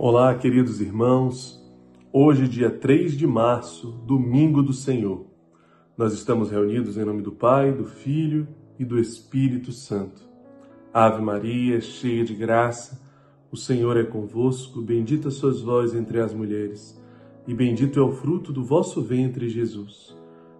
Olá, queridos irmãos. Hoje, dia 3 de março, domingo do Senhor. Nós estamos reunidos em nome do Pai, do Filho e do Espírito Santo. Ave Maria, cheia de graça, o Senhor é convosco, bendita sois vós entre as mulheres, e bendito é o fruto do vosso ventre, Jesus.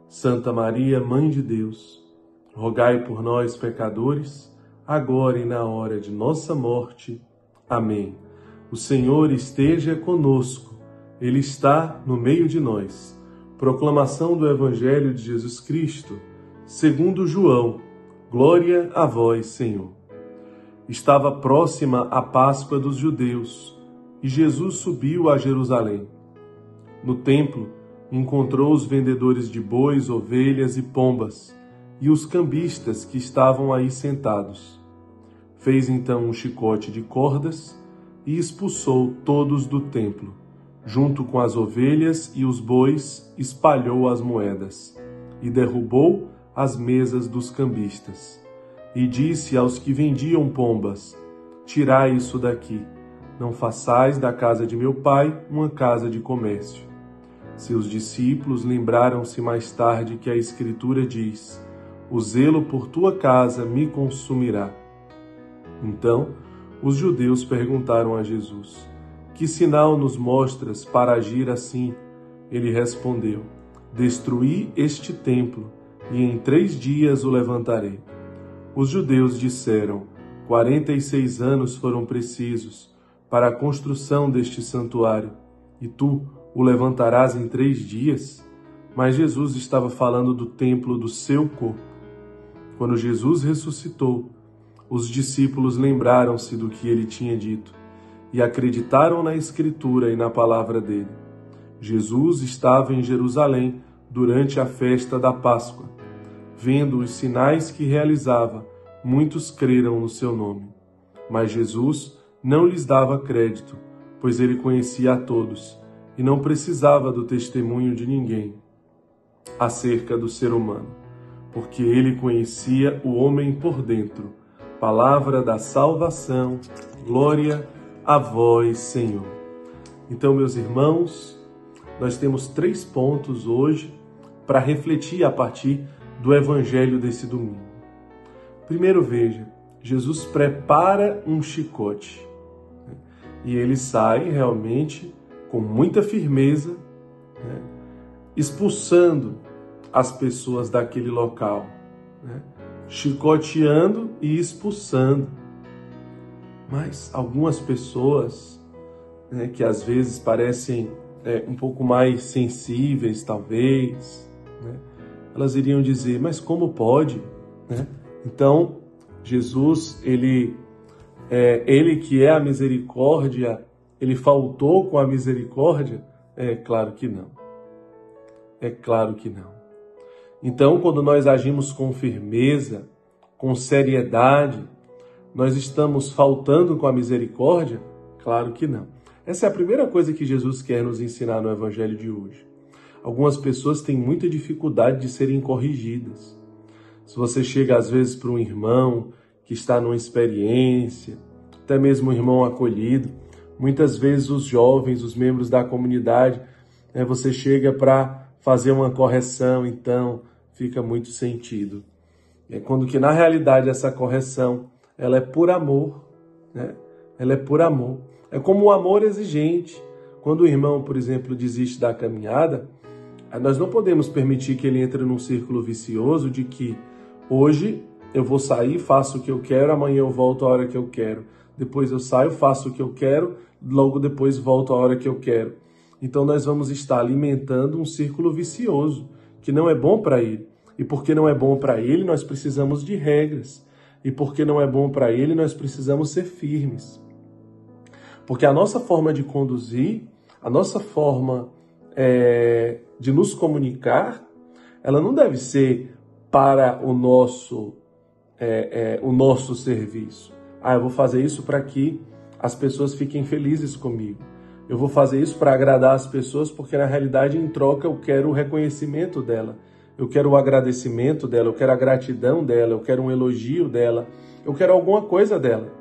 Santa Maria, Mãe de Deus, rogai por nós, pecadores, agora e na hora de nossa morte. Amém. O Senhor esteja conosco, Ele está no meio de nós. Proclamação do Evangelho de Jesus Cristo, segundo João. Glória a vós, Senhor. Estava próxima a Páscoa dos judeus e Jesus subiu a Jerusalém. No templo, encontrou os vendedores de bois, ovelhas e pombas e os cambistas que estavam aí sentados. Fez então um chicote de cordas e expulsou todos do templo. Junto com as ovelhas e os bois, espalhou as moedas e derrubou as mesas dos cambistas. E disse aos que vendiam pombas: Tirai isso daqui, não façais da casa de meu pai uma casa de comércio. Seus discípulos lembraram-se mais tarde que a Escritura diz: O zelo por tua casa me consumirá. Então, os judeus perguntaram a Jesus: Que sinal nos mostras para agir assim? Ele respondeu: Destruí este templo e em três dias o levantarei. Os judeus disseram: Quarenta e seis anos foram precisos para a construção deste santuário, e tu o levantarás em três dias? Mas Jesus estava falando do templo do seu corpo. Quando Jesus ressuscitou, os discípulos lembraram-se do que ele tinha dito e acreditaram na Escritura e na palavra dele. Jesus estava em Jerusalém durante a festa da Páscoa. Vendo os sinais que realizava, muitos creram no seu nome. Mas Jesus não lhes dava crédito, pois ele conhecia a todos e não precisava do testemunho de ninguém acerca do ser humano, porque ele conhecia o homem por dentro palavra da salvação. Glória a vós, Senhor. Então, meus irmãos, nós temos três pontos hoje para refletir a partir do evangelho desse domingo. Primeiro, veja, Jesus prepara um chicote né? e ele sai realmente com muita firmeza, né? expulsando as pessoas daquele local. Né? Chicoteando e expulsando. Mas algumas pessoas, né, que às vezes parecem é, um pouco mais sensíveis, talvez, né, elas iriam dizer: mas como pode? Né? Então, Jesus, ele, é, ele que é a misericórdia, ele faltou com a misericórdia? É claro que não. É claro que não. Então, quando nós agimos com firmeza, com seriedade, nós estamos faltando com a misericórdia? Claro que não. Essa é a primeira coisa que Jesus quer nos ensinar no Evangelho de hoje. Algumas pessoas têm muita dificuldade de serem corrigidas. Se você chega às vezes para um irmão que está numa experiência, até mesmo um irmão acolhido, muitas vezes os jovens, os membros da comunidade, né, você chega para fazer uma correção, então fica muito sentido. É quando que na realidade essa correção ela é por amor, né? Ela é por amor. É como o amor exigente. Quando o irmão, por exemplo, desiste da caminhada, nós não podemos permitir que ele entre num círculo vicioso de que hoje eu vou sair, faço o que eu quero, amanhã eu volto a hora que eu quero. Depois eu saio, faço o que eu quero, logo depois volto a hora que eu quero. Então nós vamos estar alimentando um círculo vicioso que não é bom para ele. E porque não é bom para ele, nós precisamos de regras. E porque não é bom para ele, nós precisamos ser firmes. Porque a nossa forma de conduzir, a nossa forma é, de nos comunicar, ela não deve ser para o nosso, é, é, o nosso serviço. Ah, eu vou fazer isso para que as pessoas fiquem felizes comigo. Eu vou fazer isso para agradar as pessoas, porque na realidade, em troca, eu quero o reconhecimento dela, eu quero o agradecimento dela, eu quero a gratidão dela, eu quero um elogio dela, eu quero alguma coisa dela.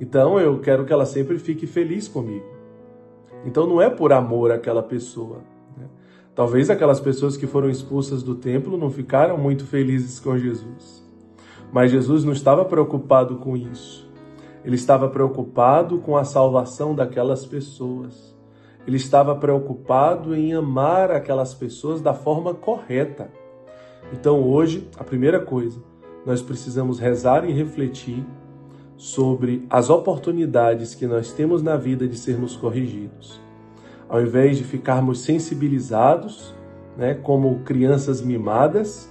Então eu quero que ela sempre fique feliz comigo. Então não é por amor àquela pessoa. Né? Talvez aquelas pessoas que foram expulsas do templo não ficaram muito felizes com Jesus. Mas Jesus não estava preocupado com isso. Ele estava preocupado com a salvação daquelas pessoas. Ele estava preocupado em amar aquelas pessoas da forma correta. Então hoje, a primeira coisa, nós precisamos rezar e refletir sobre as oportunidades que nós temos na vida de sermos corrigidos. Ao invés de ficarmos sensibilizados, né, como crianças mimadas,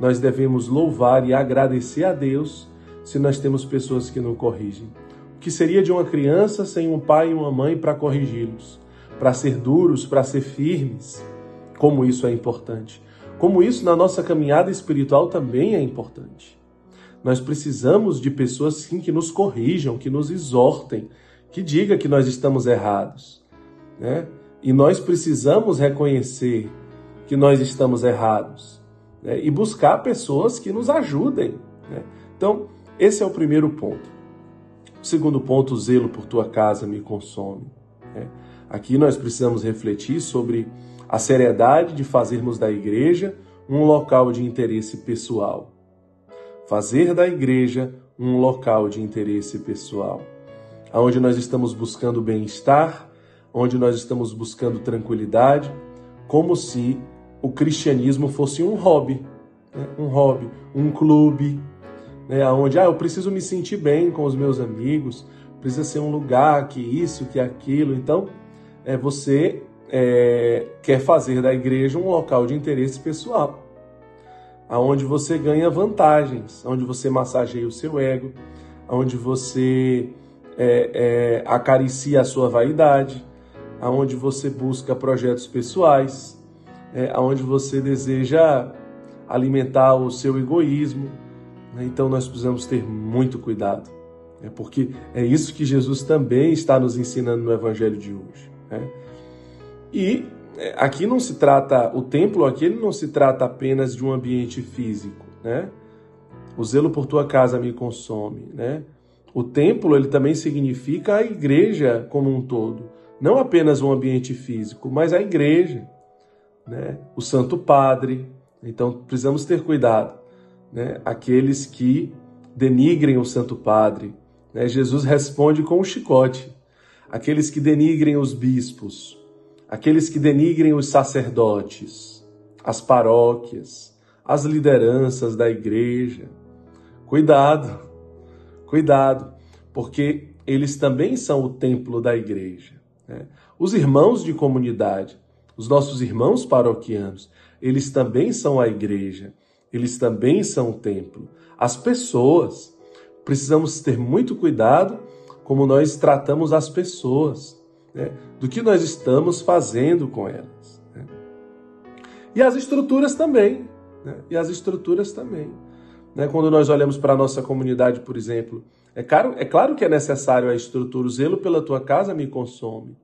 nós devemos louvar e agradecer a Deus se nós temos pessoas que não corrigem. O que seria de uma criança sem um pai e uma mãe para corrigi-los, para ser duros, para ser firmes? Como isso é importante. Como isso na nossa caminhada espiritual também é importante. Nós precisamos de pessoas sim que nos corrijam, que nos exortem, que digam que nós estamos errados. Né? E nós precisamos reconhecer que nós estamos errados né? e buscar pessoas que nos ajudem. Né? Então, esse é o primeiro ponto. O segundo ponto, o zelo por tua casa me consome. Né? Aqui nós precisamos refletir sobre a seriedade de fazermos da igreja um local de interesse pessoal fazer da igreja um local de interesse pessoal, onde nós estamos buscando bem-estar, onde nós estamos buscando tranquilidade, como se o cristianismo fosse um hobby, né? um hobby, um clube, né? onde ah, eu preciso me sentir bem com os meus amigos, precisa ser um lugar que isso, que aquilo. Então, é, você é, quer fazer da igreja um local de interesse pessoal aonde você ganha vantagens, onde você massageia o seu ego, onde você é, é, acaricia a sua vaidade, aonde você busca projetos pessoais, é, aonde você deseja alimentar o seu egoísmo. Né? Então nós precisamos ter muito cuidado, né? porque é isso que Jesus também está nos ensinando no Evangelho de hoje. Né? E é, aqui não se trata, o templo aqui não se trata apenas de um ambiente físico, né? O zelo por tua casa me consome, né? O templo ele também significa a igreja como um todo, não apenas um ambiente físico, mas a igreja, né? O Santo Padre. Então precisamos ter cuidado, né? Aqueles que denigrem o Santo Padre, né? Jesus responde com um chicote. Aqueles que denigrem os bispos, aqueles que denigrem os sacerdotes, as paróquias, as lideranças da igreja. Cuidado, cuidado, porque eles também são o templo da igreja. Né? Os irmãos de comunidade, os nossos irmãos paroquianos, eles também são a igreja, eles também são o templo. As pessoas, precisamos ter muito cuidado como nós tratamos as pessoas né, do que nós estamos fazendo com elas. Né? E as estruturas também. Né? E as estruturas também. Né? Quando nós olhamos para a nossa comunidade, por exemplo, é claro, é claro que é necessário a estrutura. O zelo pela tua casa me consome.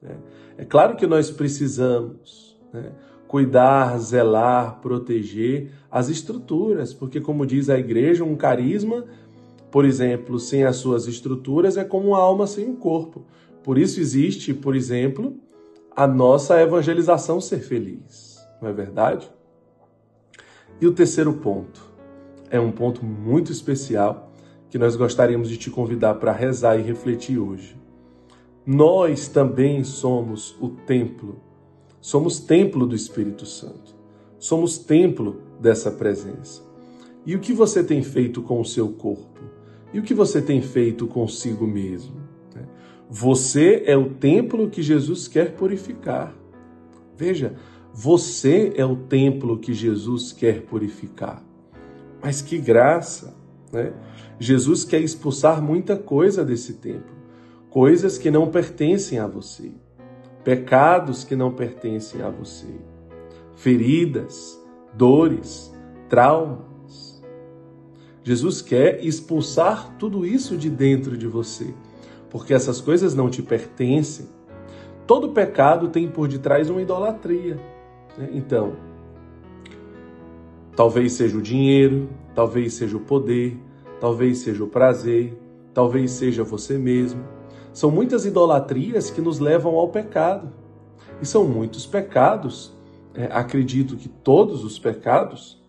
Né? É claro que nós precisamos né? Cuidar, zelar, proteger as estruturas, porque, como diz a igreja, um carisma, por exemplo, sem as suas estruturas, é como uma alma sem um corpo. Por isso existe, por exemplo, a nossa evangelização ser feliz, não é verdade? E o terceiro ponto é um ponto muito especial que nós gostaríamos de te convidar para rezar e refletir hoje. Nós também somos o templo, somos templo do Espírito Santo, somos templo dessa presença. E o que você tem feito com o seu corpo? E o que você tem feito consigo mesmo? Você é o templo que Jesus quer purificar. Veja, você é o templo que Jesus quer purificar. Mas que graça, né? Jesus quer expulsar muita coisa desse templo, coisas que não pertencem a você, pecados que não pertencem a você, feridas, dores, traumas. Jesus quer expulsar tudo isso de dentro de você porque essas coisas não te pertencem. Todo pecado tem por detrás uma idolatria. Né? Então, talvez seja o dinheiro, talvez seja o poder, talvez seja o prazer, talvez seja você mesmo, São muitas idolatrias que nos levam ao pecado. E são muitos pecados, é, acredito que todos os pecados,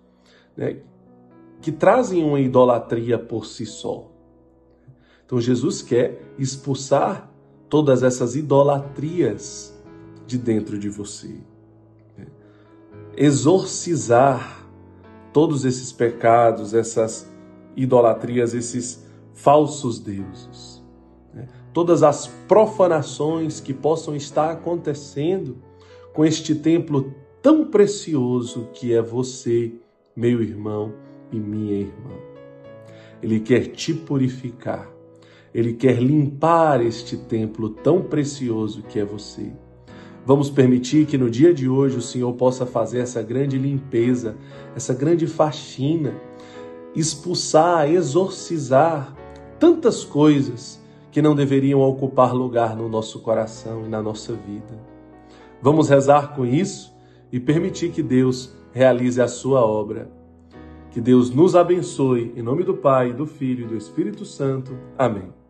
né, que trazem uma idolatria por si só. Então Jesus quer expulsar todas essas idolatrias de dentro de você. Né? Exorcizar todos esses pecados, essas idolatrias, esses falsos deuses. Todas as profanações que possam estar acontecendo com este templo tão precioso que é você, meu irmão e minha irmã. Ele quer te purificar. Ele quer limpar este templo tão precioso que é você. Vamos permitir que no dia de hoje o Senhor possa fazer essa grande limpeza, essa grande faxina, expulsar, exorcizar tantas coisas que não deveriam ocupar lugar no nosso coração e na nossa vida. Vamos rezar com isso e permitir que Deus realize a sua obra. Que Deus nos abençoe, em nome do Pai, do Filho e do Espírito Santo. Amém.